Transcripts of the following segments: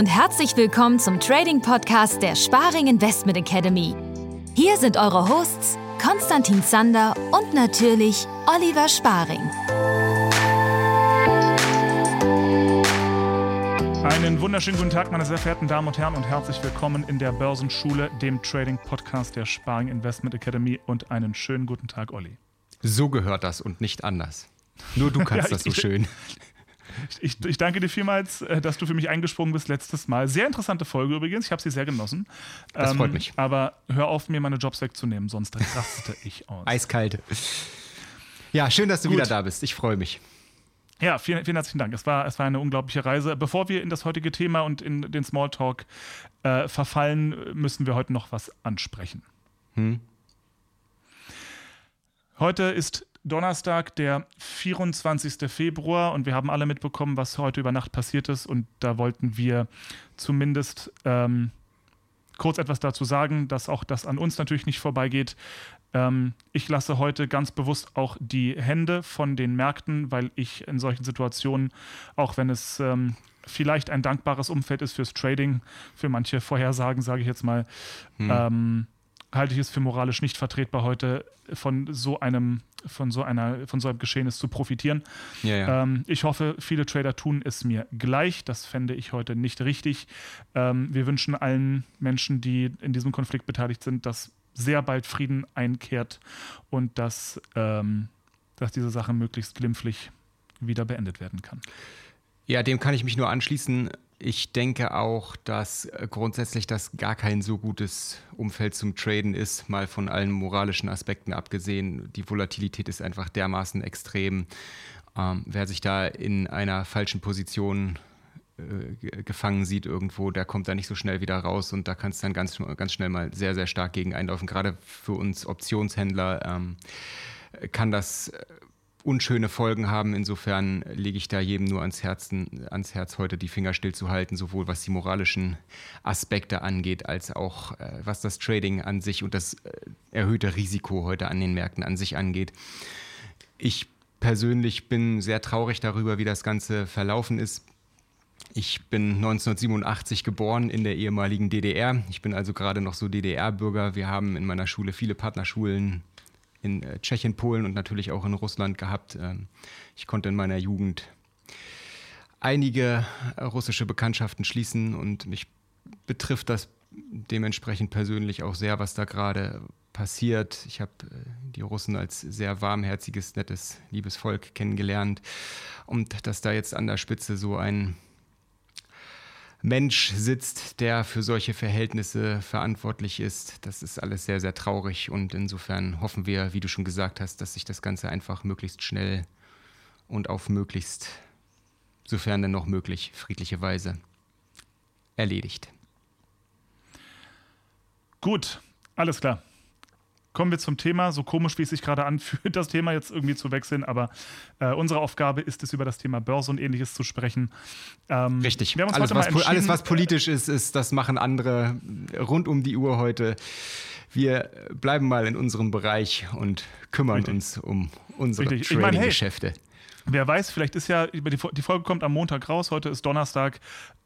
und herzlich willkommen zum Trading Podcast der Sparing Investment Academy. Hier sind eure Hosts Konstantin Zander und natürlich Oliver Sparing. Einen wunderschönen guten Tag, meine sehr verehrten Damen und Herren, und herzlich willkommen in der Börsenschule, dem Trading Podcast der Sparing Investment Academy. Und einen schönen guten Tag, Olli. So gehört das und nicht anders. Nur du kannst ja, das so schön. Ich, ich, danke dir vielmals, äh, dass du für mich eingesprungen bist letztes Mal. Sehr interessante Folge übrigens. Ich habe sie sehr genossen. Das ähm, freut mich. Aber hör auf, mir meine Jobs wegzunehmen, sonst raste ich aus. Eiskalt. Ja, schön, dass du Gut. wieder da bist. Ich freue mich. Ja, vielen, vielen herzlichen Dank. Es war, es war eine unglaubliche Reise. Bevor wir in das heutige Thema und in den Smalltalk äh, verfallen, müssen wir heute noch was ansprechen. Hm. Heute ist Donnerstag, der 24. Februar und wir haben alle mitbekommen, was heute über Nacht passiert ist und da wollten wir zumindest ähm, kurz etwas dazu sagen, dass auch das an uns natürlich nicht vorbeigeht. Ähm, ich lasse heute ganz bewusst auch die Hände von den Märkten, weil ich in solchen Situationen, auch wenn es ähm, vielleicht ein dankbares Umfeld ist fürs Trading, für manche Vorhersagen, sage ich jetzt mal, hm. Halte ich es für moralisch nicht vertretbar, heute von so einem, von so einer, von so einem Geschehnis zu profitieren. Ja, ja. Ähm, ich hoffe, viele Trader tun es mir gleich. Das fände ich heute nicht richtig. Ähm, wir wünschen allen Menschen, die in diesem Konflikt beteiligt sind, dass sehr bald Frieden einkehrt und dass, ähm, dass diese Sache möglichst glimpflich wieder beendet werden kann. Ja, dem kann ich mich nur anschließen. Ich denke auch, dass äh, grundsätzlich das gar kein so gutes Umfeld zum Traden ist, mal von allen moralischen Aspekten abgesehen. Die Volatilität ist einfach dermaßen extrem. Ähm, wer sich da in einer falschen Position äh, gefangen sieht irgendwo, der kommt da nicht so schnell wieder raus und da kann es dann ganz, ganz schnell mal sehr, sehr stark gegen einlaufen. Gerade für uns Optionshändler ähm, kann das äh, unschöne Folgen haben. Insofern lege ich da jedem nur ans, Herzen, ans Herz, heute die Finger stillzuhalten, sowohl was die moralischen Aspekte angeht, als auch äh, was das Trading an sich und das äh, erhöhte Risiko heute an den Märkten an sich angeht. Ich persönlich bin sehr traurig darüber, wie das Ganze verlaufen ist. Ich bin 1987 geboren in der ehemaligen DDR. Ich bin also gerade noch so DDR-Bürger. Wir haben in meiner Schule viele Partnerschulen in äh, Tschechien, Polen und natürlich auch in Russland gehabt. Ähm, ich konnte in meiner Jugend einige äh, russische Bekanntschaften schließen und mich betrifft das dementsprechend persönlich auch sehr, was da gerade passiert. Ich habe äh, die Russen als sehr warmherziges, nettes, liebes Volk kennengelernt und dass da jetzt an der Spitze so ein Mensch sitzt, der für solche Verhältnisse verantwortlich ist. Das ist alles sehr, sehr traurig und insofern hoffen wir, wie du schon gesagt hast, dass sich das Ganze einfach möglichst schnell und auf möglichst, sofern denn noch möglich, friedliche Weise erledigt. Gut, alles klar kommen wir zum Thema. So komisch, wie es sich gerade anfühlt, das Thema jetzt irgendwie zu wechseln. Aber äh, unsere Aufgabe ist es, über das Thema Börse und ähnliches zu sprechen. Ähm, Richtig. alles, was, alles, was politisch ist, ist, das machen andere rund um die Uhr heute. Wir bleiben mal in unserem Bereich und kümmern Richtig. uns um unsere Trading-Geschäfte. Hey, wer weiß, vielleicht ist ja, die Folge kommt am Montag raus, heute ist Donnerstag.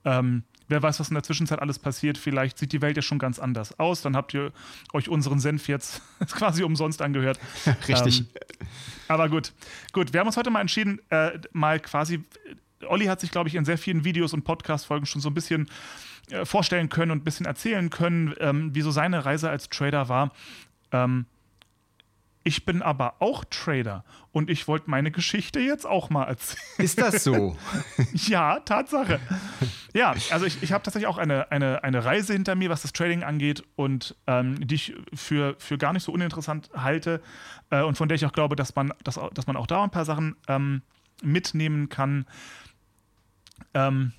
Ähm, Wer weiß, was in der Zwischenzeit alles passiert. Vielleicht sieht die Welt ja schon ganz anders aus. Dann habt ihr euch unseren Senf jetzt quasi umsonst angehört. Richtig. Ähm, aber gut. Gut, wir haben uns heute mal entschieden, äh, mal quasi. Olli hat sich, glaube ich, in sehr vielen Videos und Podcast-Folgen schon so ein bisschen äh, vorstellen können und ein bisschen erzählen können, ähm, wie so seine Reise als Trader war. Ähm, ich bin aber auch Trader und ich wollte meine Geschichte jetzt auch mal erzählen. Ist das so? ja, Tatsache. Ja, also ich, ich habe tatsächlich auch eine, eine, eine Reise hinter mir, was das Trading angeht und ähm, die ich für, für gar nicht so uninteressant halte äh, und von der ich auch glaube, dass man, dass, dass man auch da ein paar Sachen ähm, mitnehmen kann. Ähm,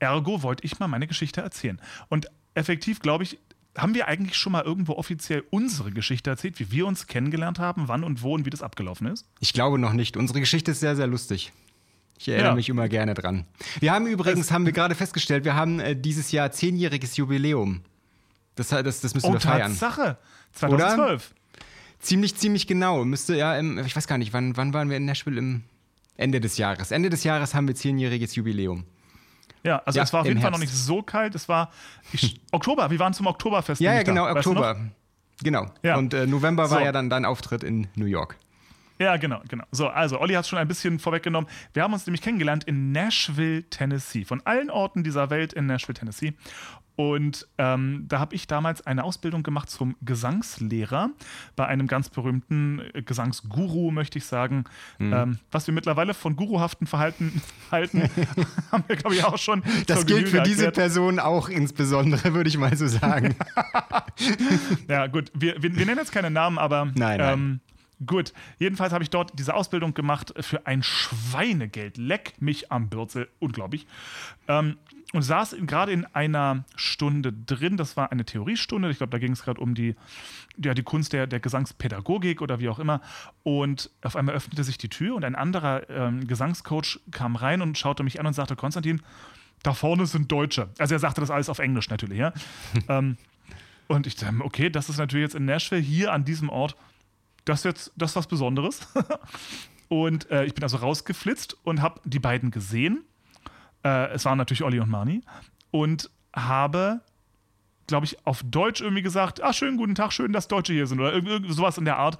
ergo wollte ich mal meine Geschichte erzählen. Und effektiv glaube ich, haben wir eigentlich schon mal irgendwo offiziell unsere Geschichte erzählt, wie wir uns kennengelernt haben, wann und wo und wie das abgelaufen ist? Ich glaube noch nicht. Unsere Geschichte ist sehr, sehr lustig. Ich erinnere ja. mich immer gerne dran. Wir haben übrigens, das haben wir gerade festgestellt, wir haben äh, dieses Jahr zehnjähriges Jubiläum. Das, das, das müssen oh, wir feiern. Tatsache. 2012. Oder? Ziemlich, ziemlich genau. Müsste ja, im, ich weiß gar nicht, wann, wann waren wir in Nashville? Im Ende des Jahres. Ende des Jahres haben wir zehnjähriges Jubiläum. Ja, also Ja, es war auf jeden Fall noch nicht so kalt. Es war ich, Oktober. Wir waren zum Oktoberfest. Ja, ja, genau, Weißt du? Oktober. Genau. Ja. Und äh, November war So. ja dann dein Auftritt in New York. Ja, genau, genau. So, also Olli hat es schon ein bisschen vorweggenommen. Wir haben uns nämlich kennengelernt in Nashville, Tennessee. Von allen Orten dieser Welt in Nashville, Tennessee. Und ähm, da habe ich damals eine Ausbildung gemacht zum Gesangslehrer bei einem ganz berühmten äh, Gesangsguru, möchte ich sagen. Mhm. Ähm, was wir mittlerweile von guruhaften Verhalten halten, haben wir, glaube ich, auch schon. Das gilt für Genüge diese erklärt. Person auch insbesondere, würde ich mal so sagen. Ja, gut, wir, wir, wir nennen jetzt keine Namen, aber. Nein, nein. Ähm, gut, jedenfalls habe ich dort diese Ausbildung gemacht für ein Schweinegeld. Leck mich am Bürzel, unglaublich. Ähm, und saß gerade in einer Stunde drin. Das war eine Theoriestunde. Ich glaube, da ging es gerade um die, ja, die Kunst der, der Gesangspädagogik oder wie auch immer. Und auf einmal öffnete sich die Tür und ein anderer ähm, Gesangscoach kam rein und schaute mich an und sagte: Konstantin, da vorne sind Deutsche. Also er sagte das alles auf Englisch natürlich, ja. ähm, und ich dachte, okay, das ist natürlich jetzt in Nashville, hier an diesem Ort, das ist jetzt das ist was Besonderes. und äh, ich bin also rausgeflitzt und habe die beiden gesehen. Äh, es waren natürlich Olli und Marni. Und habe, glaube ich, auf Deutsch irgendwie gesagt, ah, schönen guten Tag, schön, dass Deutsche hier sind. Oder irgend, irgend sowas in der Art.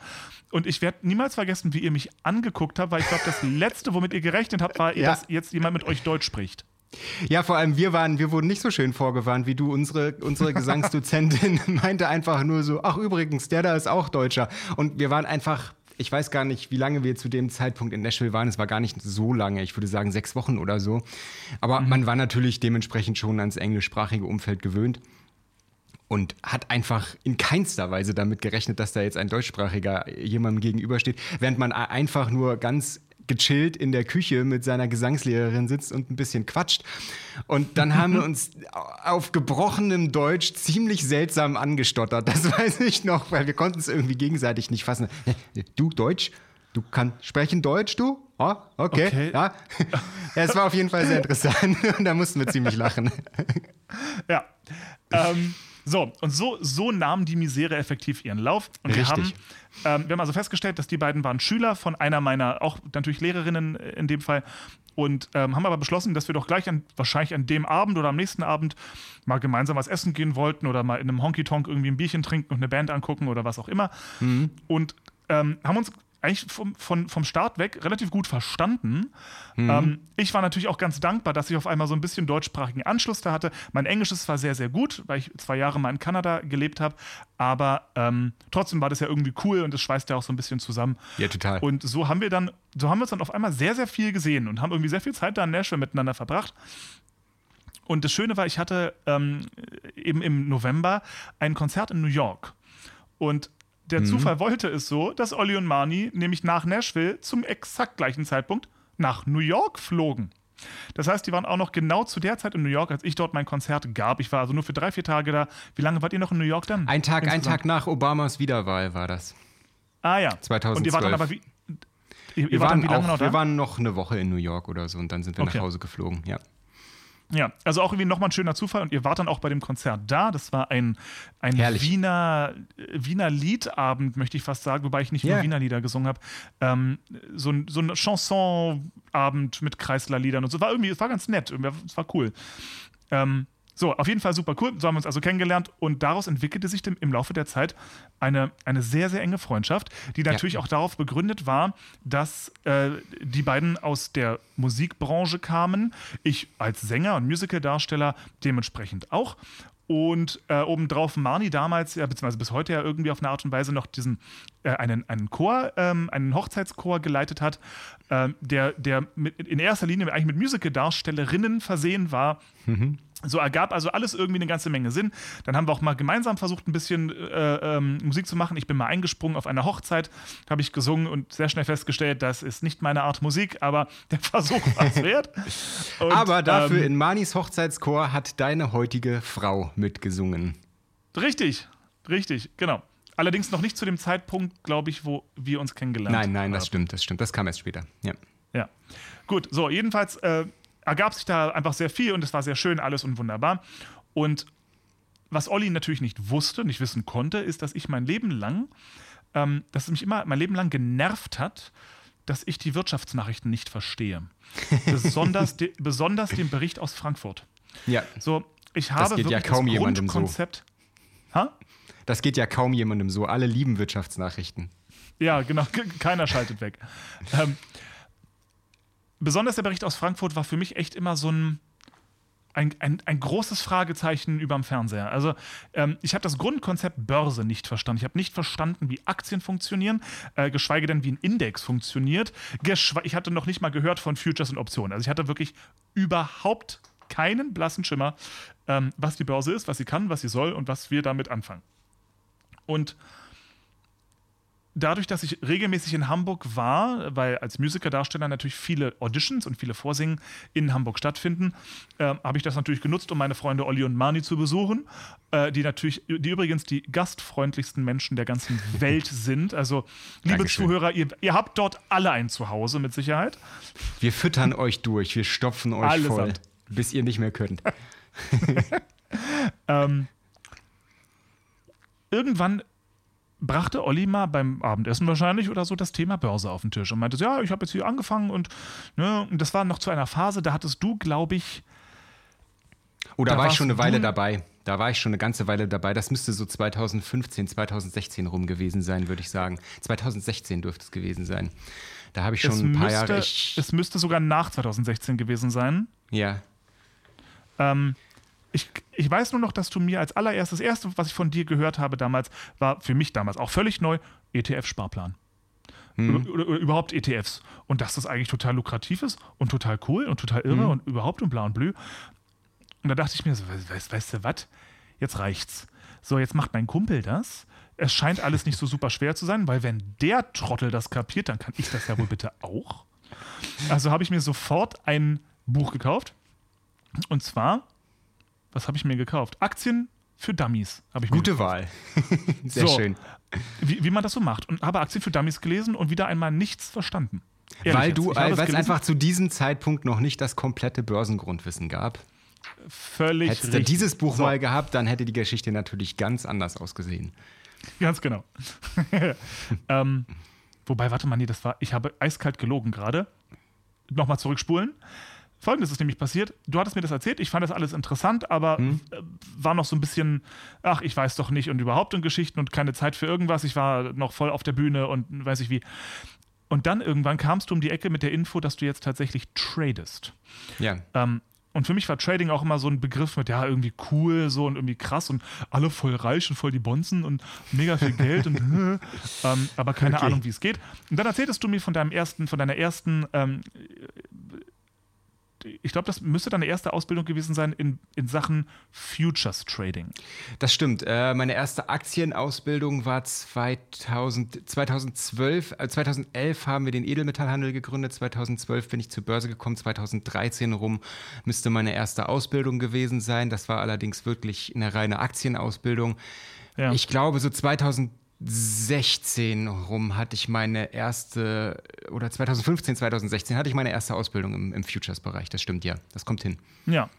Und ich werde niemals vergessen, wie ihr mich angeguckt habt, weil ich glaube, das Letzte, womit ihr gerechnet habt, war, Ja. dass jetzt jemand mit euch Deutsch spricht. Ja, vor allem wir waren, wir wurden nicht so schön vorgewarnt wie du. Unsere, unsere Gesangsdozentin meinte einfach nur so, ach übrigens, der da ist auch Deutscher. Und wir waren einfach, ich weiß gar nicht, wie lange wir zu dem Zeitpunkt in Nashville waren. Es war gar nicht so lange, ich würde sagen sechs Wochen oder so. Aber man war natürlich dementsprechend schon ans englischsprachige Umfeld gewöhnt. Und hat einfach in keinster Weise damit gerechnet, dass da jetzt ein deutschsprachiger jemandem gegenübersteht, während man einfach nur ganz gechillt in der Küche mit seiner Gesangslehrerin sitzt und ein bisschen quatscht. Und dann haben wir uns auf gebrochenem Deutsch ziemlich seltsam angestottert. Das weiß ich noch, weil wir konnten es irgendwie gegenseitig nicht fassen. Du Deutsch? Du kannst sprechen Deutsch, du? Oh, okay. Okay. Ja. ja, es war auf jeden Fall sehr interessant und da mussten wir ziemlich lachen. Ja. ähm, so, und so, so nahm die Misere effektiv ihren Lauf. Und wir haben, Richtig. ähm, wir haben also festgestellt, dass die beiden waren Schüler von einer meiner, auch natürlich Lehrerinnen in dem Fall. Und ähm, haben aber beschlossen, dass wir doch gleich an, wahrscheinlich an dem Abend oder am nächsten Abend mal gemeinsam was essen gehen wollten oder mal in einem Honky-Tonk irgendwie ein Bierchen trinken und eine Band angucken oder was auch immer. Und ähm, haben uns eigentlich vom, von, vom Start weg relativ gut verstanden. Ähm, ich war natürlich auch ganz dankbar, dass ich auf einmal so ein bisschen deutschsprachigen Anschluss da hatte. Mein Englisch ist zwar sehr, sehr gut, weil ich zwei Jahre mal in Kanada gelebt habe, aber ähm, trotzdem war das ja irgendwie cool und das schweißt ja auch so ein bisschen zusammen. Ja, total. Und so haben wir dann, so haben wir uns dann auf einmal sehr, sehr viel gesehen und haben irgendwie sehr viel Zeit da in Nashville miteinander verbracht. Und das Schöne war, ich hatte ähm, eben im November ein Konzert in New York. Und der Zufall wollte es so, dass Olli und Marnie nämlich nach Nashville zum exakt gleichen Zeitpunkt nach New York flogen. Das heißt, die waren auch noch genau zu der Zeit in New York, als ich dort mein Konzert gab. Ich war also nur für drei, vier Tage da. Wie lange wart ihr noch in New York dann? Ein Tag, ein? Tag nach Obamas Wiederwahl war das. Ah ja. 2012. Und ihr wart dann aber wie. Ihr, ihr Wir waren, auch, noch da? wir waren noch eine Woche in New York oder so und dann sind wir Okay. nach Hause geflogen. Ja. Ja, also auch irgendwie nochmal ein schöner Zufall und ihr wart dann auch bei dem Konzert da. Das war ein, ein Herrlich. Wiener, Wiener Liedabend, möchte ich fast sagen, wobei ich nicht Ja. nur Wiener Lieder gesungen habe. Ähm, so ein, so ein Chansonabend mit Kreislerliedern und so. War irgendwie, es war ganz nett, es war cool. Ähm, so, auf jeden Fall super cool. So haben wir uns also kennengelernt und daraus entwickelte sich im Laufe der Zeit eine, eine sehr, sehr enge Freundschaft, die natürlich auch darauf begründet war, dass äh, die beiden aus der Musikbranche kamen. Ich als Sänger und Musicaldarsteller dementsprechend auch. Und äh, obendrauf Marni damals, ja, beziehungsweise bis heute ja irgendwie auf eine Art und Weise noch diesen, äh, einen, einen Chor, ähm, einen Hochzeitschor geleitet hat, ähm, der, der mit, in erster Linie eigentlich mit Musical-Darstellerinnen versehen war. So ergab also alles irgendwie eine ganze Menge Sinn. Dann haben wir auch mal gemeinsam versucht, ein bisschen äh, ähm, Musik zu machen. Ich bin mal eingesprungen auf einer Hochzeit, habe ich gesungen und sehr schnell festgestellt, das ist nicht meine Art Musik, aber der Versuch war es wert. Und, Aber dafür ähm, in Manis Hochzeitschor hat deine heutige Frau mitgesungen. Richtig, richtig, genau. Allerdings noch nicht zu dem Zeitpunkt, glaube ich, wo wir uns kennengelernt haben. Nein, nein, das stimmt, das stimmt. Das kam erst später. Ja. Ja. Gut, so, jedenfalls äh, ergab sich da einfach sehr viel und es war sehr schön alles und wunderbar. Und was Olli natürlich nicht wusste, nicht wissen konnte, ist, dass ich mein Leben lang, ähm, dass es mich immer mein Leben lang genervt hat, dass ich die Wirtschaftsnachrichten nicht verstehe. besonders, de, besonders den Bericht aus Frankfurt. Ja. So, ich habe das geht ja kaum jemandem so. Ha? Das geht ja kaum jemandem so. Alle lieben Wirtschaftsnachrichten. Ja, genau. Keiner schaltet weg. Ähm, besonders der Bericht aus Frankfurt war für mich echt immer so ein, ein, ein, ein großes Fragezeichen über dem Fernseher. Also ähm, ich habe das Grundkonzept Börse nicht verstanden. Ich habe nicht verstanden, wie Aktien funktionieren, äh, geschweige denn, wie ein Index funktioniert. Geschwe ich hatte noch nicht mal gehört von Futures und Optionen. Also ich hatte wirklich überhaupt keinen blassen Schimmer, ähm, was die Börse ist, was sie kann, was sie soll und was wir damit anfangen. Und dadurch, dass ich regelmäßig in Hamburg war, weil als Musikerdarsteller natürlich viele Auditions und viele Vorsingen in Hamburg stattfinden, äh, habe ich das natürlich genutzt, um meine Freunde Olli und Mani zu besuchen, äh, die natürlich, die übrigens die gastfreundlichsten Menschen der ganzen Welt sind. Also, liebe Dankeschön. Zuhörer, ihr, ihr, habt dort alle ein Zuhause mit Sicherheit. Wir füttern euch durch, wir stopfen euch Allesamt. voll, bis ihr nicht mehr könnt. ähm, irgendwann brachte Olli mal beim Abendessen wahrscheinlich oder so das Thema Börse auf den Tisch und meinte, ja, ich habe jetzt hier angefangen und, ne, und das war noch zu einer Phase, da hattest du, glaube ich. Oh, da, da war ich schon eine Weile dabei. Da war ich schon eine ganze Weile dabei. Das müsste so 2015, 2016 rum gewesen sein, würde ich sagen. 2016 dürfte es gewesen sein. Da habe ich schon es ein paar müsste, Jahre. Es müsste sogar nach 2016 gewesen sein. Ja. Ähm, ich, ich weiß nur noch, dass du mir als allererstes, das erste, was ich von dir gehört habe damals, war für mich damals auch völlig neu, ETF-Sparplan. Hm. Oder, oder, überhaupt ETFs. Und dass das eigentlich total lukrativ ist und total cool und total irre hm. und überhaupt und bla und blü. Und da dachte ich mir so, weißt, weißt du was? Jetzt reicht's. So, jetzt macht mein Kumpel das. Es scheint alles nicht so super schwer zu sein, weil wenn der Trottel das kapiert, dann kann ich das ja wohl bitte auch. Also habe ich mir sofort ein Buch gekauft. Und zwar was habe ich mir gekauft? Aktien für Dummies habe ich Gute Wahl. Sehr so, schön. Wie, wie, man das so macht. Und habe Aktien für Dummies gelesen und wieder einmal nichts verstanden. Ehrlich weil du, weil es einfach zu diesem Zeitpunkt noch nicht das komplette Börsengrundwissen gab. Völlig. Hättest du dieses Buch so. mal gehabt, dann hätte die Geschichte natürlich ganz anders ausgesehen. Ganz genau. ähm, wobei, warte mal, nee, das war, ich habe eiskalt gelogen gerade. Nochmal zurückspulen. Folgendes ist nämlich passiert. Du hattest mir das erzählt, ich fand das alles interessant, aber hm. war noch so ein bisschen, ach, ich weiß doch nicht und überhaupt in Geschichten und keine Zeit für irgendwas. Ich war noch voll auf der Bühne und weiß ich wie. Und dann irgendwann kamst du um die Ecke mit der Info, dass du jetzt tatsächlich tradest. Ja. Ähm, und für mich war Trading auch immer so ein Begriff mit, ja, irgendwie cool so und irgendwie krass und alle voll reich und voll die Bonzen und mega viel Geld und ähm, aber keine okay. Ahnung, wie es geht. Und dann erzähltest du mir von deinem ersten, von deiner ersten ähm, ich glaube, das müsste deine erste Ausbildung gewesen sein in, in Sachen Futures Trading. Das stimmt. Äh, meine erste Aktienausbildung war 2000, 2012. Äh, 2011 haben wir den Edelmetallhandel gegründet. 2012 bin ich zur Börse gekommen. 2013 rum müsste meine erste Ausbildung gewesen sein. Das war allerdings wirklich eine reine Aktienausbildung. Ja. Ich glaube, so 2000 16 rum hatte ich meine erste, oder 2015, 2016 hatte ich meine erste Ausbildung im, im Futures-Bereich. Das stimmt, ja. Das kommt hin. Ja.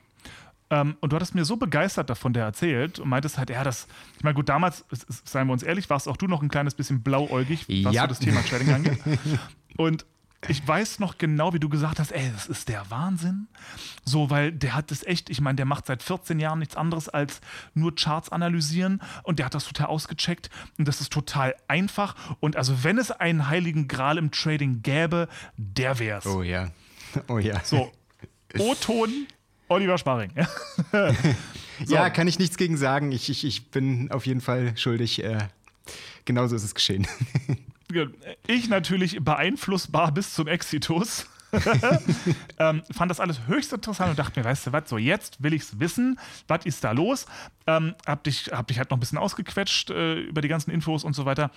Ähm, und du hattest mir so begeistert davon der erzählt und meintest halt, ja, das, ich meine, gut, damals, seien wir uns ehrlich, warst auch du noch ein kleines bisschen blauäugig, was ja. so das Thema Trading angeht. Und ich weiß noch genau, wie du gesagt hast, ey, das ist der Wahnsinn. So, weil der hat das echt, ich meine, der macht seit 14 Jahren nichts anderes als nur Charts analysieren und der hat das total ausgecheckt und das ist total einfach. Und also, wenn es einen heiligen Gral im Trading gäbe, der wär's. Oh ja. Oh ja. So, O-Ton, Oliver Sparring. so. Ja, kann ich nichts gegen sagen. Ich, ich, ich bin auf jeden Fall schuldig. Äh, genauso ist es geschehen. ich natürlich beeinflussbar bis zum Exitus. ähm, fand das alles höchst interessant und dachte mir, weißt du was, so jetzt will ich es wissen, was ist da los? Ähm, hab, dich, hab dich halt noch ein bisschen ausgequetscht äh, über die ganzen Infos und so weiter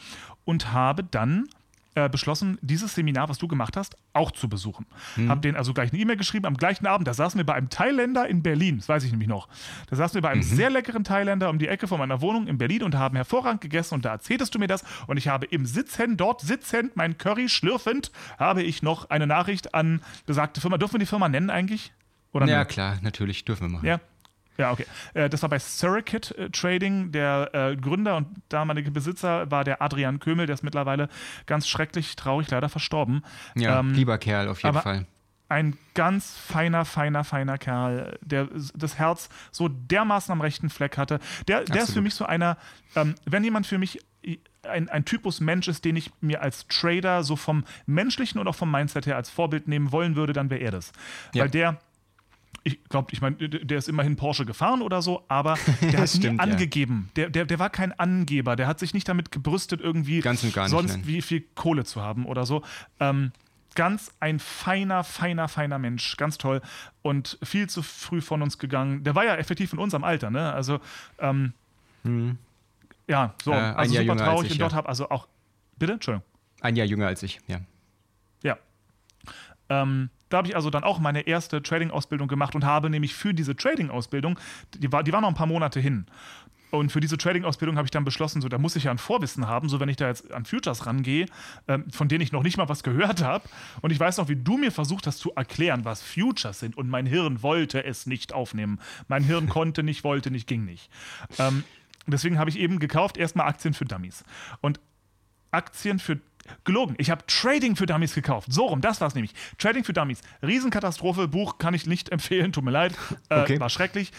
und habe dann äh, beschlossen, dieses Seminar, was du gemacht hast, auch zu besuchen. Mhm. Hab denen also gleich eine E-Mail geschrieben am gleichen Abend. Da saßen wir bei einem Thailänder in Berlin, das weiß ich nämlich noch. Da saßen wir bei einem mhm. sehr leckeren Thailänder um die Ecke von meiner Wohnung in Berlin und haben hervorragend gegessen und da erzähltest du mir das und ich habe im Sitzen, dort sitzend, mein Curry schlürfend, habe ich noch eine Nachricht an besagte Firma. Dürfen wir die Firma nennen eigentlich? Oder ja, nicht? klar, natürlich, dürfen wir machen. Ja, Ja, okay. Äh, das war bei Surrogate äh, Trading. Der äh, Gründer und damalige Besitzer war der Adrian Kömel, der ist mittlerweile ganz schrecklich traurig leider verstorben. Ja, ähm, lieber Kerl auf jeden Fall. Ein ganz feiner, feiner, feiner Kerl, der das Herz so dermaßen am rechten Fleck hatte. Der, der ist für mich so einer, ähm, wenn jemand für mich ein, ein Typus Mensch ist, den ich mir als Trader so vom menschlichen und auch vom Mindset her als Vorbild nehmen wollen würde, dann wäre er das. Ja. Weil der ich glaube, ich meine, der ist immerhin Porsche gefahren oder so, aber der hat stimmt, nie angegeben. Ja. Der, der, der war kein Angeber. Der hat sich nicht damit gebrüstet, irgendwie nicht, sonst nein. wie viel Kohle zu haben oder so. Ähm, ganz ein feiner, feiner, feiner Mensch. Ganz toll. Und viel zu früh von uns gegangen. Der war ja effektiv in unserem Alter, ne? Also, ähm, hm. ja, so. Äh, also super traurig. Ich, und dort ja. habe also auch. Bitte? Entschuldigung. Ein Jahr jünger als ich, ja. Ja. Ähm, da habe ich also dann auch meine erste Trading-Ausbildung gemacht und habe nämlich für diese Trading-Ausbildung, die war, die war noch ein paar Monate hin. Und für diese Trading-Ausbildung habe ich dann beschlossen, so da muss ich ja ein Vorwissen haben, so wenn ich da jetzt an Futures rangehe, ähm, von denen ich noch nicht mal was gehört habe. Und ich weiß noch, wie du mir versucht hast zu erklären, was Futures sind. Und mein Hirn wollte es nicht aufnehmen. Mein Hirn konnte nicht, wollte nicht, ging nicht. Ähm, deswegen habe ich eben gekauft, erstmal Aktien für Dummies. Und Aktien für Gelogen. Ich habe Trading für Dummies gekauft. So rum, das war es nämlich. Trading für Dummies. Riesenkatastrophe. Buch kann ich nicht empfehlen, tut mir leid. Äh, okay. War schrecklich.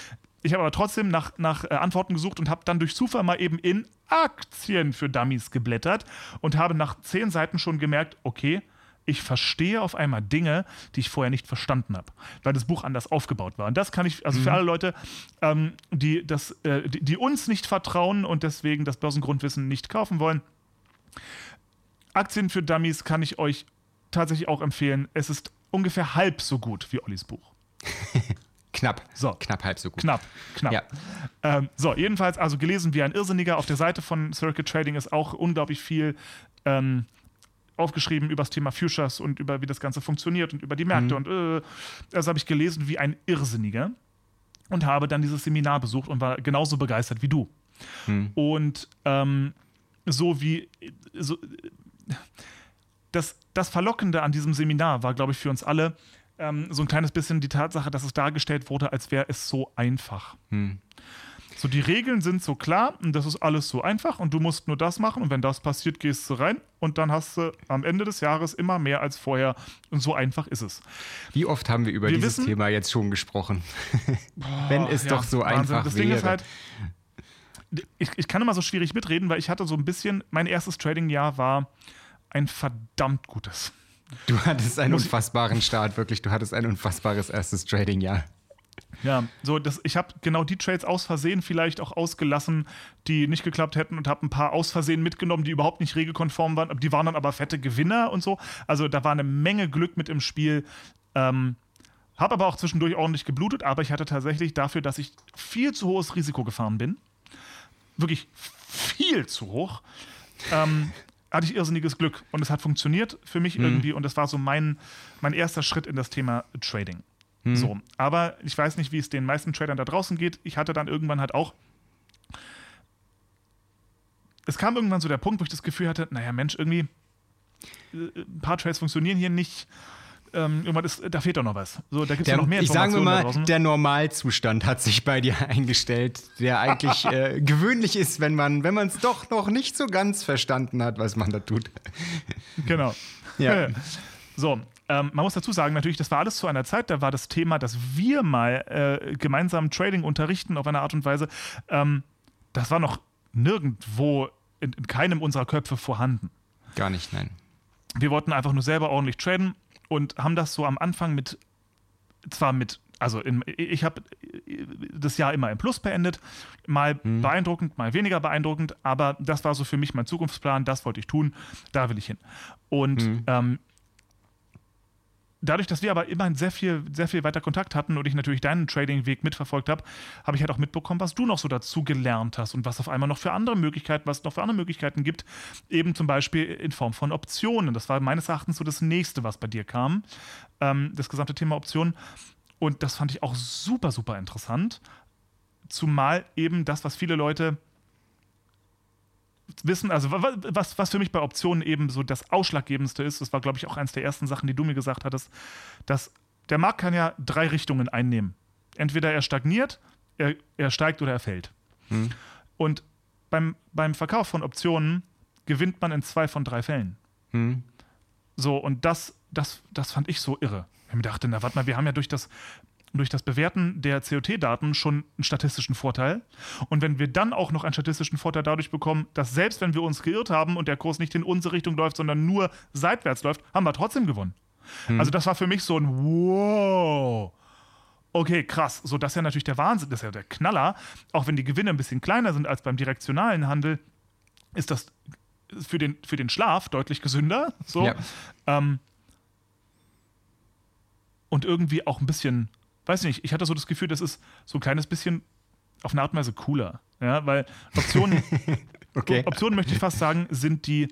Ich habe aber trotzdem nach, nach äh, Antworten gesucht und habe dann durch Zufall mal eben in Aktien für Dummies geblättert und habe nach zehn Seiten schon gemerkt, okay, ich verstehe auf einmal Dinge, die ich vorher nicht verstanden habe, weil das Buch anders aufgebaut war. Und das kann ich, also für mhm. alle Leute, ähm, die, das, äh, die, die uns nicht vertrauen und deswegen das Börsengrundwissen nicht kaufen wollen, Aktien für Dummies kann ich euch tatsächlich auch empfehlen. Es ist ungefähr halb so gut wie Ollis Buch. Knapp. So. Knapp halb so gut. Knapp, knapp. Ja. Ähm, so, jedenfalls, also gelesen wie ein Irrsinniger. Auf der Seite von Circuit Trading ist auch unglaublich viel ähm, aufgeschrieben über das Thema Futures und über wie das Ganze funktioniert und über die Märkte. Mhm. Und äh, das habe ich gelesen wie ein Irrsinniger und habe dann dieses Seminar besucht und war genauso begeistert wie du. Mhm. Und ähm, so wie so, das, das Verlockende an diesem Seminar war, glaube ich, für uns alle ähm, so ein kleines bisschen die Tatsache, dass es dargestellt wurde, als wäre es so einfach. Hm. So, die Regeln sind so klar und das ist alles so einfach und du musst nur das machen und wenn das passiert, gehst du rein und dann hast du am Ende des Jahres immer mehr als vorher und so einfach ist es. Wie oft haben wir über wir dieses wissen, Thema jetzt schon gesprochen? Boah, wenn es ja, doch so Wahnsinn. einfach das wäre. Ding ist halt, ich, ich kann immer so schwierig mitreden, weil ich hatte so ein bisschen, mein erstes Trading-Jahr war ein verdammt gutes. Du hattest einen unfassbaren Start, wirklich. Du hattest ein unfassbares erstes Trading-Jahr. Ja, so das, ich habe genau die Trades aus Versehen vielleicht auch ausgelassen, die nicht geklappt hätten und habe ein paar aus Versehen mitgenommen, die überhaupt nicht regelkonform waren. Die waren dann aber fette Gewinner und so. Also da war eine Menge Glück mit im Spiel. Ähm, habe aber auch zwischendurch ordentlich geblutet, aber ich hatte tatsächlich dafür, dass ich viel zu hohes Risiko gefahren bin, wirklich viel zu hoch, ähm, hatte ich irrsinniges Glück und es hat funktioniert für mich mhm. irgendwie und das war so mein, mein erster Schritt in das Thema Trading. Mhm. So, aber ich weiß nicht, wie es den meisten Tradern da draußen geht. Ich hatte dann irgendwann halt auch es kam irgendwann so der Punkt, wo ich das Gefühl hatte, naja, Mensch, irgendwie äh, ein paar Trades funktionieren hier nicht ähm, irgendwann ist, da fehlt doch noch was. So, da gibt es noch mehr Ich sage mal, der Normalzustand hat sich bei dir eingestellt, der eigentlich äh, gewöhnlich ist, wenn man wenn es doch noch nicht so ganz verstanden hat, was man da tut. Genau. Ja. so, ähm, man muss dazu sagen, natürlich, das war alles zu einer Zeit, da war das Thema, dass wir mal äh, gemeinsam Trading unterrichten auf eine Art und Weise, ähm, das war noch nirgendwo in, in, keinem unserer Köpfe vorhanden. Gar nicht, nein. Wir wollten einfach nur selber ordentlich traden und haben das so am Anfang mit, zwar mit, also in, ich habe das Jahr immer im Plus beendet, mal mhm. beeindruckend, mal weniger beeindruckend, aber das war so für mich mein Zukunftsplan, das wollte ich tun, da will ich hin. Und mhm. ähm, dadurch, dass wir aber immerhin sehr viel, sehr viel weiter Kontakt hatten und ich natürlich deinen Trading-Weg mitverfolgt habe, habe ich halt auch mitbekommen, was du noch so dazu gelernt hast und was auf einmal noch für andere Möglichkeiten, was es noch für andere Möglichkeiten gibt, eben zum Beispiel in Form von Optionen. Das war meines Erachtens so das nächste, was bei dir kam, ähm, das gesamte Thema Optionen. Und das fand ich auch super, super interessant. Zumal eben das, was viele Leute wissen, also was, was für mich bei Optionen eben so das Ausschlaggebendste ist, das war, glaube ich, auch eines der ersten Sachen, die du mir gesagt hattest, dass der Markt kann ja drei Richtungen einnehmen. Entweder er stagniert, er, er steigt oder er fällt. Hm. Und beim, beim Verkauf von Optionen gewinnt man in zwei von drei Fällen. Hm. So, und das, das, das fand ich so irre. Ich dachte, na, warte mal, wir haben ja durch das, durch das Bewerten der COT-Daten schon einen statistischen Vorteil. Und wenn wir dann auch noch einen statistischen Vorteil dadurch bekommen, dass selbst wenn wir uns geirrt haben und der Kurs nicht in unsere Richtung läuft, sondern nur seitwärts läuft, haben wir trotzdem gewonnen. Hm. Also das war für mich so ein Wow. Okay, krass. So, das ist ja natürlich der Wahnsinn, das ist ja der Knaller. Auch wenn die Gewinne ein bisschen kleiner sind als beim direktionalen Handel, ist das für den, für den Schlaf deutlich gesünder. So. Ja. Ähm, und irgendwie auch ein bisschen weiß nicht, ich hatte so das Gefühl, das ist so ein kleines bisschen auf eine Art und Weise cooler. Ja, weil Optionen, okay. Optionen möchte ich fast sagen, sind die,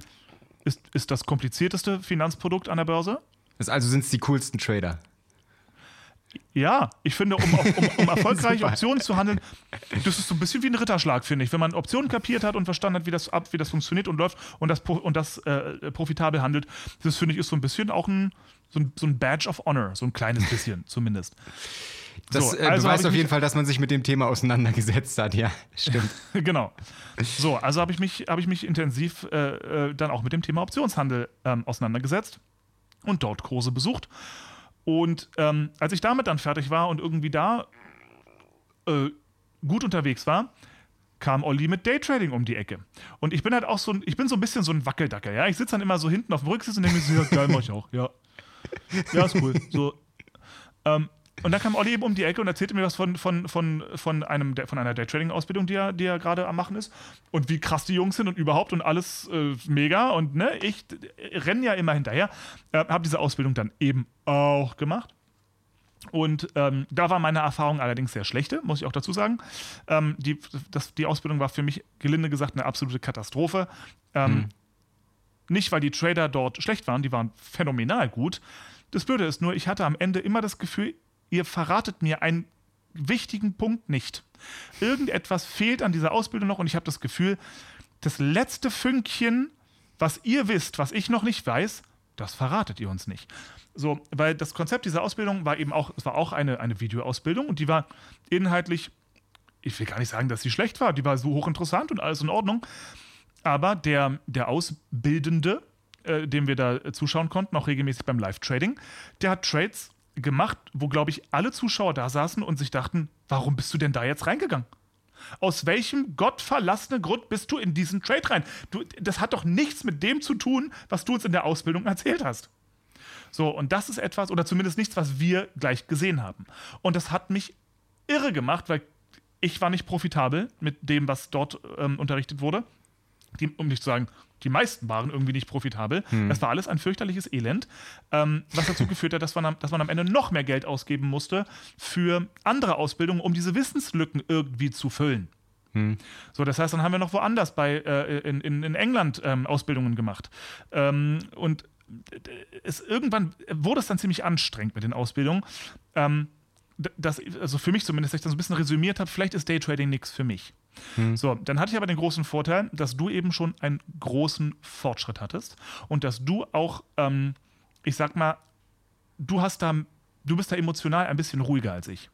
ist, ist das komplizierteste Finanzprodukt an der Börse. Also sind es die coolsten Trader. Ja, ich finde, um, um, um erfolgreiche Optionen zu handeln, das ist so ein bisschen wie ein Ritterschlag, finde ich. Wenn man Optionen kapiert hat und verstanden hat, wie das ab, wie das funktioniert und läuft und das, und das äh, profitabel handelt, das finde ich ist so ein bisschen auch ein, so ein, so ein Badge of Honor, so ein kleines bisschen zumindest. Das so, äh, also beweist auf jeden Fall, dass man sich mit dem Thema auseinandergesetzt hat, ja, stimmt. genau. So, also habe ich, mich, hab ich mich intensiv äh, äh, dann auch mit dem Thema Optionshandel ähm, auseinandergesetzt und dort Kurse besucht. Und ähm, als ich damit dann fertig war und irgendwie da äh, gut unterwegs war, kam Olli mit Daytrading um die Ecke. Und ich bin halt auch so ein, ich bin so ein bisschen so ein Wackeldacker, ja. Ich sitze dann immer so hinten auf dem Rücksitz und denke mir so, ja, geil, mach ich auch, ja. Ja, ist cool. So. Ähm, und dann kam Olli eben um die Ecke und erzählte mir was von, von, von, von, einem, von einer Daytrading-Ausbildung, die er, die er gerade am Machen ist. Und wie krass die Jungs sind und überhaupt und alles äh, mega. Und ne, ich renne ja immer hinterher. Äh, habe diese Ausbildung dann eben auch gemacht. Und ähm, da war meine Erfahrung allerdings sehr schlechte, muss ich auch dazu sagen. Ähm, die, das, die Ausbildung war für mich, gelinde gesagt, eine absolute Katastrophe. Ähm, hm. Nicht, weil die Trader dort schlecht waren, die waren phänomenal gut. Das Blöde ist nur, ich hatte am Ende immer das Gefühl, ihr verratet mir einen wichtigen Punkt nicht. Irgendetwas fehlt an dieser Ausbildung noch und ich habe das Gefühl, das letzte Fünkchen, was ihr wisst, was ich noch nicht weiß, das verratet ihr uns nicht. So, weil das Konzept dieser Ausbildung war eben auch, es war auch eine, eine Videoausbildung und die war inhaltlich, ich will gar nicht sagen, dass sie schlecht war, die war so hochinteressant und alles in Ordnung. Aber der, der Ausbildende, äh, dem wir da zuschauen konnten, auch regelmäßig beim Live-Trading, der hat Trades gemacht, wo, glaube ich, alle Zuschauer da saßen und sich dachten, warum bist du denn da jetzt reingegangen? Aus welchem gottverlassenen Grund bist du in diesen Trade rein? Du, das hat doch nichts mit dem zu tun, was du uns in der Ausbildung erzählt hast. So, und das ist etwas, oder zumindest nichts, was wir gleich gesehen haben. Und das hat mich irre gemacht, weil ich war nicht profitabel mit dem, was dort ähm, unterrichtet wurde. Die, um nicht zu sagen, die meisten waren irgendwie nicht profitabel. Hm. Das war alles ein fürchterliches Elend, ähm, was dazu geführt hat, dass man, dass man am Ende noch mehr Geld ausgeben musste für andere Ausbildungen, um diese Wissenslücken irgendwie zu füllen. Hm. So, das heißt, dann haben wir noch woanders bei, äh, in, in, in England ähm, Ausbildungen gemacht. Ähm, und es, irgendwann wurde es dann ziemlich anstrengend mit den Ausbildungen. Ähm, das, also für mich zumindest, dass ich das so ein bisschen resümiert habe, vielleicht ist Daytrading nichts für mich. Hm. So, dann hatte ich aber den großen Vorteil, dass du eben schon einen großen Fortschritt hattest und dass du auch, ähm, ich sag mal, du hast da, du bist da emotional ein bisschen ruhiger als ich.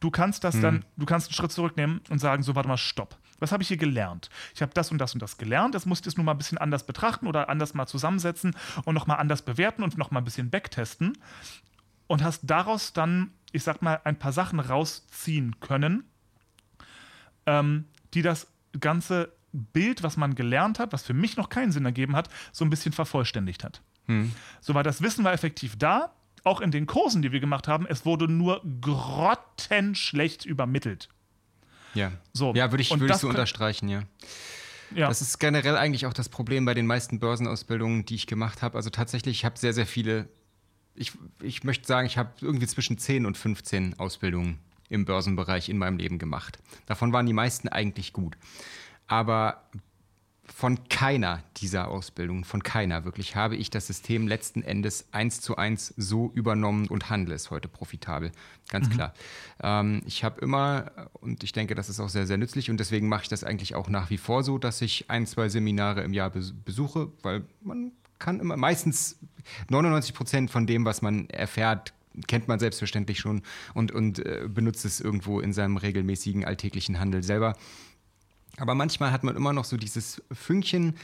Du kannst das hm. dann, du kannst einen Schritt zurücknehmen und sagen, so, warte mal, stopp. Was habe ich hier gelernt? Ich habe das und das und das gelernt. Das musst du jetzt nur mal ein bisschen anders betrachten oder anders mal zusammensetzen und nochmal anders bewerten und nochmal ein bisschen backtesten. Und hast daraus dann, ich sag mal, ein paar Sachen rausziehen können, ähm, die das ganze Bild, was man gelernt hat, was für mich noch keinen Sinn ergeben hat, so ein bisschen vervollständigt hat. Hm. So war das Wissen war effektiv da, auch in den Kursen, die wir gemacht haben, es wurde nur grottenschlecht übermittelt. Ja, so. ja würde ich, würd ich so unterstreichen, ja. Ja. Das ist generell eigentlich auch das Problem bei den meisten Börsenausbildungen, die ich gemacht habe. Also tatsächlich, ich habe sehr, sehr viele, ich, ich möchte sagen, ich habe irgendwie zwischen 10 und 15 Ausbildungen im Börsenbereich in meinem Leben gemacht. Davon waren die meisten eigentlich gut. Aber von keiner dieser Ausbildungen, von keiner wirklich, habe ich das System letzten Endes eins zu eins so übernommen und handle es heute profitabel. Ganz mhm. klar. Ähm, ich habe immer, und ich denke, das ist auch sehr, sehr nützlich und deswegen mache ich das eigentlich auch nach wie vor so, dass ich ein, zwei Seminare im Jahr besuche, weil man kann immer, meistens 99 Prozent von dem, was man erfährt, kennt man selbstverständlich schon und, und äh, benutzt es irgendwo in seinem regelmäßigen alltäglichen Handel selber. Aber manchmal hat man immer noch so dieses Fünkchen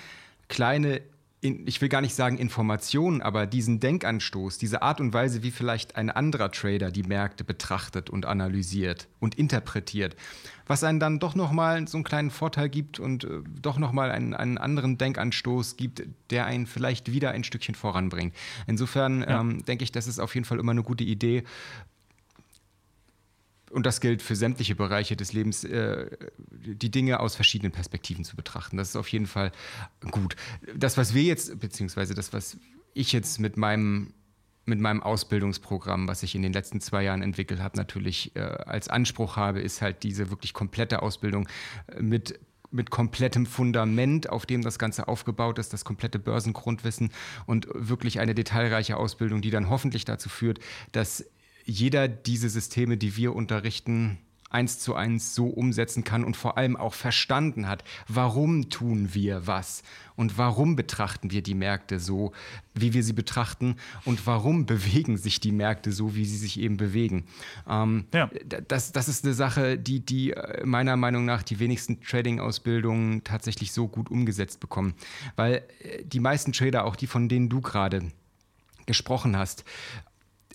kleine in, ich will gar nicht sagen Informationen, aber diesen Denkanstoß, diese Art und Weise, wie vielleicht ein anderer Trader die Märkte betrachtet und analysiert und interpretiert, was einen dann doch nochmal so einen kleinen Vorteil gibt und äh, doch nochmal einen, einen anderen Denkanstoß gibt, der einen vielleicht wieder ein Stückchen voranbringt. Insofern ja. ähm, denke ich, das ist auf jeden Fall immer eine gute Idee, und das gilt für sämtliche Bereiche des Lebens, äh, die Dinge aus verschiedenen Perspektiven zu betrachten. Das ist auf jeden Fall gut. Das, was wir jetzt, beziehungsweise das, was ich jetzt mit meinem mit meinem Ausbildungsprogramm, was ich in den letzten zwei Jahren entwickelt habe, natürlich äh, als Anspruch habe, ist halt diese wirklich komplette Ausbildung äh, mit mit komplettem Fundament, auf dem das Ganze aufgebaut ist, das komplette Börsengrundwissen und wirklich eine detailreiche Ausbildung, die dann hoffentlich dazu führt, dass jeder diese Systeme, die wir unterrichten, eins zu eins so umsetzen kann und vor allem auch verstanden hat, warum tun wir was und warum betrachten wir die Märkte so, wie wir sie betrachten und warum bewegen sich die Märkte so, wie sie sich eben bewegen. Ähm, ja. das, das ist eine Sache, die, die äh, meiner Meinung nach die wenigsten Trading-Ausbildungen tatsächlich so gut umgesetzt bekommen, weil äh, die meisten Trader, auch die, von denen du gerade gesprochen hast,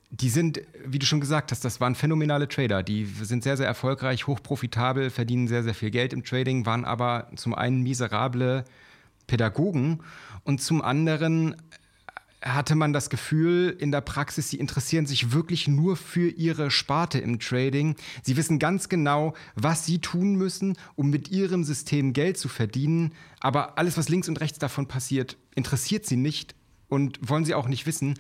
die sind, wie du schon gesagt hast, das waren phänomenale Trader. Die sind sehr, sehr erfolgreich, hochprofitabel, verdienen sehr, sehr viel Geld im Trading, waren aber zum einen miserable Pädagogen und zum anderen hatte man das Gefühl in der Praxis, sie interessieren sich wirklich nur für ihre Sparte im Trading. Sie wissen ganz genau, was sie tun müssen, um mit ihrem System Geld zu verdienen. Aber alles, was links und rechts davon passiert, interessiert sie nicht und wollen sie auch nicht wissen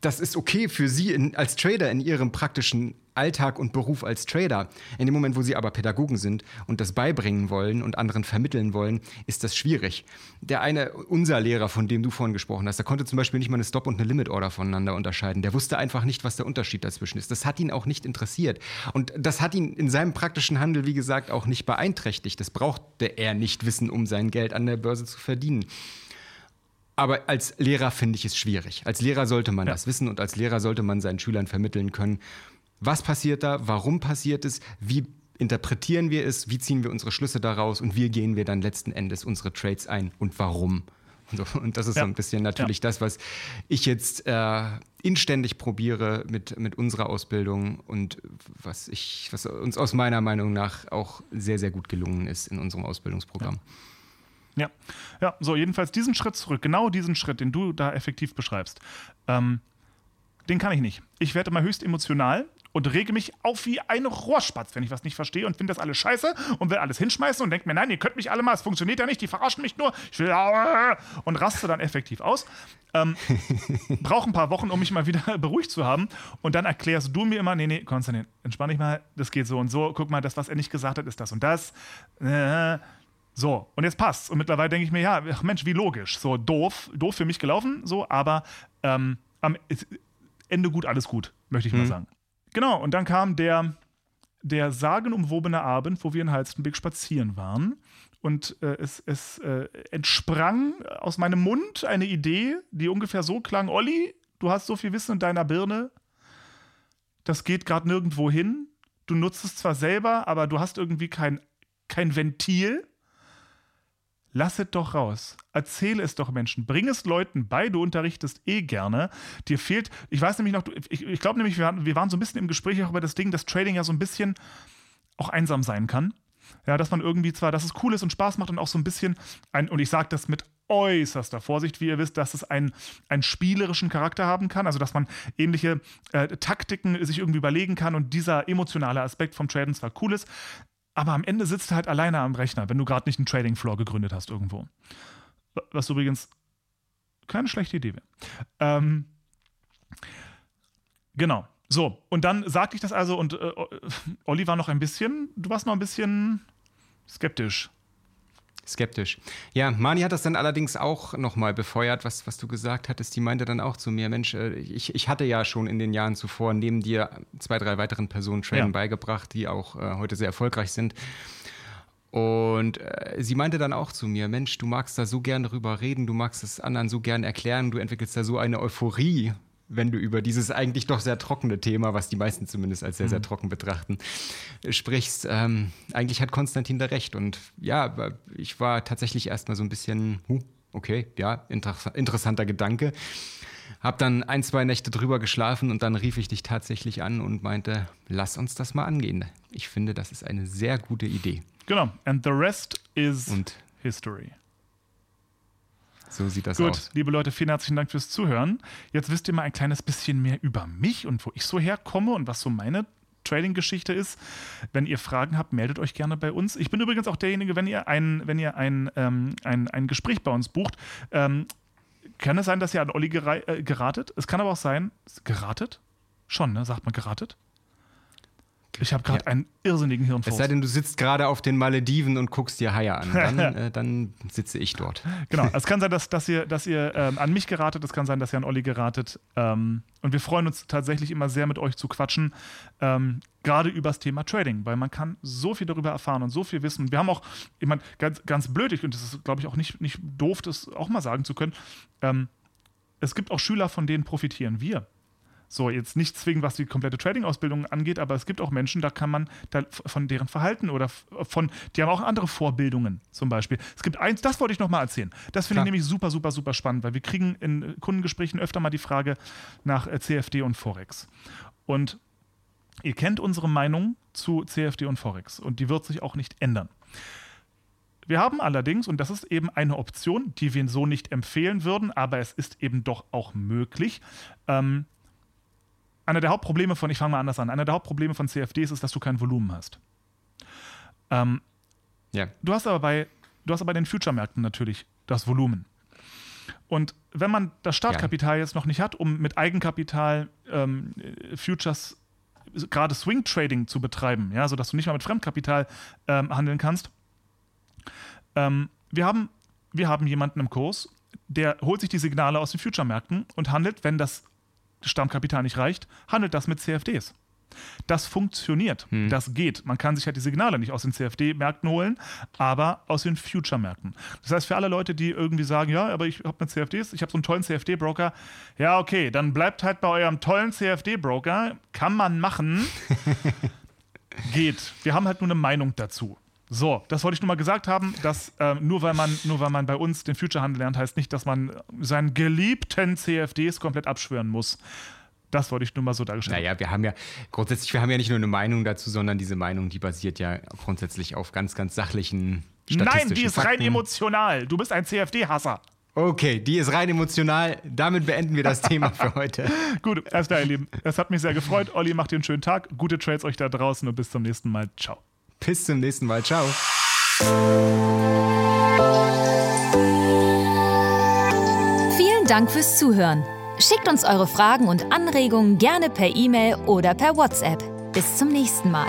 das ist okay für Sie in, als Trader in Ihrem praktischen Alltag und Beruf als Trader. In dem Moment, wo Sie aber Pädagogen sind und das beibringen wollen und anderen vermitteln wollen, ist das schwierig. Der eine, unser Lehrer, von dem du vorhin gesprochen hast, der konnte zum Beispiel nicht mal eine Stop- und eine Limit-Order voneinander unterscheiden. Der wusste einfach nicht, was der Unterschied dazwischen ist. Das hat ihn auch nicht interessiert. Und das hat ihn in seinem praktischen Handel, wie gesagt, auch nicht beeinträchtigt. Das brauchte er nicht wissen, um sein Geld an der Börse zu verdienen. Aber als Lehrer finde ich es schwierig. Als Lehrer sollte man ja. das wissen und als Lehrer sollte man seinen Schülern vermitteln können, was passiert da, warum passiert es, wie interpretieren wir es, wie ziehen wir unsere Schlüsse daraus und wie gehen wir dann letzten Endes unsere Trades ein und warum. Und, so, und das ist ja. so ein bisschen natürlich ja. das, was ich jetzt äh, inständig probiere mit, mit unserer Ausbildung und was, ich, was uns aus meiner Meinung nach auch sehr, sehr gut gelungen ist in unserem Ausbildungsprogramm. Ja. Ja, ja, so jedenfalls diesen Schritt zurück, genau diesen Schritt, den du da effektiv beschreibst, ähm, den kann ich nicht. Ich werde immer höchst emotional und rege mich auf wie ein Rohrspatz, wenn ich was nicht verstehe und finde das alles scheiße und will alles hinschmeißen und denke mir, nein, ihr könnt mich alle mal, es funktioniert ja nicht, die verarschen mich nur, ich will und raste dann effektiv aus. Ähm, brauche ein paar Wochen, um mich mal wieder beruhigt zu haben und dann erklärst du mir immer, nee, nee, Konstantin, entspann dich mal, das geht so und so, guck mal, das, was er nicht gesagt hat, ist das und das. Äh, so, und jetzt passt's. Und mittlerweile denke ich mir, ja, ach Mensch, wie logisch. So doof, doof für mich gelaufen, so, aber ähm, am Ende gut, alles gut, möchte ich mhm. mal sagen. Genau, und dann kam der, der sagenumwobene Abend, wo wir in Halstenbeck spazieren waren. Und äh, es, es äh, entsprang aus meinem Mund eine Idee, die ungefähr so klang: Olli, du hast so viel Wissen in deiner Birne, das geht gerade nirgendwo hin. Du nutzt es zwar selber, aber du hast irgendwie kein, kein Ventil Lass es doch raus. Erzähle es doch Menschen. Bring es Leuten bei. Du unterrichtest eh gerne. Dir fehlt, ich weiß nämlich noch, ich, ich glaube nämlich, wir waren, wir waren so ein bisschen im Gespräch auch über das Ding, dass Trading ja so ein bisschen auch einsam sein kann. Ja, dass man irgendwie zwar, dass es cool ist und Spaß macht und auch so ein bisschen, ein, und ich sage das mit äußerster Vorsicht, wie ihr wisst, dass es einen, einen spielerischen Charakter haben kann, also dass man ähnliche äh, Taktiken sich irgendwie überlegen kann und dieser emotionale Aspekt vom Traden zwar cool ist, aber am Ende sitzt du halt alleine am Rechner, wenn du gerade nicht einen Trading Floor gegründet hast irgendwo. Was übrigens keine schlechte Idee wäre. Ähm, genau. So, und dann sagte ich das also und äh, Olli war noch ein bisschen, du warst noch ein bisschen skeptisch skeptisch. Ja, Mani hat das dann allerdings auch nochmal befeuert, was, was du gesagt hattest. Die meinte dann auch zu mir, Mensch, äh, ich, ich hatte ja schon in den Jahren zuvor neben dir zwei, drei weiteren Personen Trading ja. beigebracht, die auch äh, heute sehr erfolgreich sind. Und äh, sie meinte dann auch zu mir, Mensch, du magst da so gern drüber reden, du magst es anderen so gern erklären, du entwickelst da so eine Euphorie wenn du über dieses eigentlich doch sehr trockene Thema, was die meisten zumindest als sehr, sehr mhm. trocken betrachten, sprichst. Ähm, eigentlich hat Konstantin da recht. Und ja, ich war tatsächlich erstmal so ein bisschen, huh, okay, ja, inter interessanter Gedanke. Hab dann ein, zwei Nächte drüber geschlafen und dann rief ich dich tatsächlich an und meinte, lass uns das mal angehen. Ich finde, das ist eine sehr gute Idee. Genau. And the rest is und history. So sieht das Gut, aus. Gut, liebe Leute, vielen herzlichen Dank fürs Zuhören. Jetzt wisst ihr mal ein kleines bisschen mehr über mich und wo ich so herkomme und was so meine Trading-Geschichte ist. Wenn ihr Fragen habt, meldet euch gerne bei uns. Ich bin übrigens auch derjenige, wenn ihr ein, wenn ihr ein, ähm, ein, ein Gespräch bei uns bucht, ähm, kann es sein, dass ihr an Olli äh, geratet? Es kann aber auch sein, geratet? Schon, ne? Sagt man geratet? Ich habe gerade ja. einen irrsinnigen Hirnfurz. Es sei denn, du sitzt gerade auf den Malediven und guckst dir Haie an. Dann, äh, dann sitze ich dort. Genau. Es kann sein, dass, dass ihr, dass ihr ähm, an mich geratet. Es kann sein, dass ihr an Olli geratet. Ähm, und wir freuen uns tatsächlich immer sehr, mit euch zu quatschen. Ähm, gerade über das Thema Trading, weil man kann so viel darüber erfahren und so viel wissen. Wir haben auch, ich meine, ganz, ganz blöd, und das ist, glaube ich, auch nicht, nicht doof, das auch mal sagen zu können. Ähm, es gibt auch Schüler, von denen profitieren wir. So, jetzt nicht zwingend, was die komplette Trading-Ausbildung angeht, aber es gibt auch Menschen, da kann man da von deren Verhalten oder von, die haben auch andere Vorbildungen zum Beispiel. Es gibt eins, das wollte ich nochmal erzählen. Das finde ich nämlich super, super, super spannend, weil wir kriegen in Kundengesprächen öfter mal die Frage nach äh, CFD und Forex. Und ihr kennt unsere Meinung zu CFD und Forex und die wird sich auch nicht ändern. Wir haben allerdings, und das ist eben eine Option, die wir so nicht empfehlen würden, aber es ist eben doch auch möglich, ähm, einer der Hauptprobleme von, ich fange mal anders an, einer der Hauptprobleme von CFDs ist, dass du kein Volumen hast. Ähm, ja. Du hast aber bei, du hast aber bei den Future-Märkten natürlich das Volumen. Und wenn man das Startkapital ja. jetzt noch nicht hat, um mit Eigenkapital ähm, Futures, gerade Swing Trading zu betreiben, ja, sodass du nicht mal mit Fremdkapital ähm, handeln kannst, ähm, wir, haben, wir haben jemanden im Kurs, der holt sich die Signale aus den Future-Märkten und handelt, wenn das Stammkapital nicht reicht, handelt das mit CFDs. Das funktioniert, hm. das geht. Man kann sich halt die Signale nicht aus den CFD-Märkten holen, aber aus den Future-Märkten. Das heißt, für alle Leute, die irgendwie sagen, ja, aber ich habe mit CFDs, ich habe so einen tollen CFD-Broker, ja, okay, dann bleibt halt bei eurem tollen CFD-Broker, kann man machen, geht. Wir haben halt nur eine Meinung dazu. So, das wollte ich nur mal gesagt haben, dass äh, nur, weil man, nur weil man bei uns den Future-Handel lernt, heißt nicht, dass man seinen geliebten CFDs komplett abschwören muss. Das wollte ich nur mal so dargestellt haben. Naja, wir haben ja grundsätzlich, wir haben ja nicht nur eine Meinung dazu, sondern diese Meinung, die basiert ja grundsätzlich auf ganz, ganz sachlichen statistischen Nein, die ist Fakten. rein emotional. Du bist ein CFD-Hasser. Okay, die ist rein emotional. Damit beenden wir das Thema für heute. Gut, erst ihr Lieben. Es hat mich sehr gefreut. Olli, macht dir einen schönen Tag. Gute Trades euch da draußen und bis zum nächsten Mal. Ciao. Bis zum nächsten Mal. Ciao. Vielen Dank fürs Zuhören. Schickt uns eure Fragen und Anregungen gerne per E-Mail oder per WhatsApp. Bis zum nächsten Mal.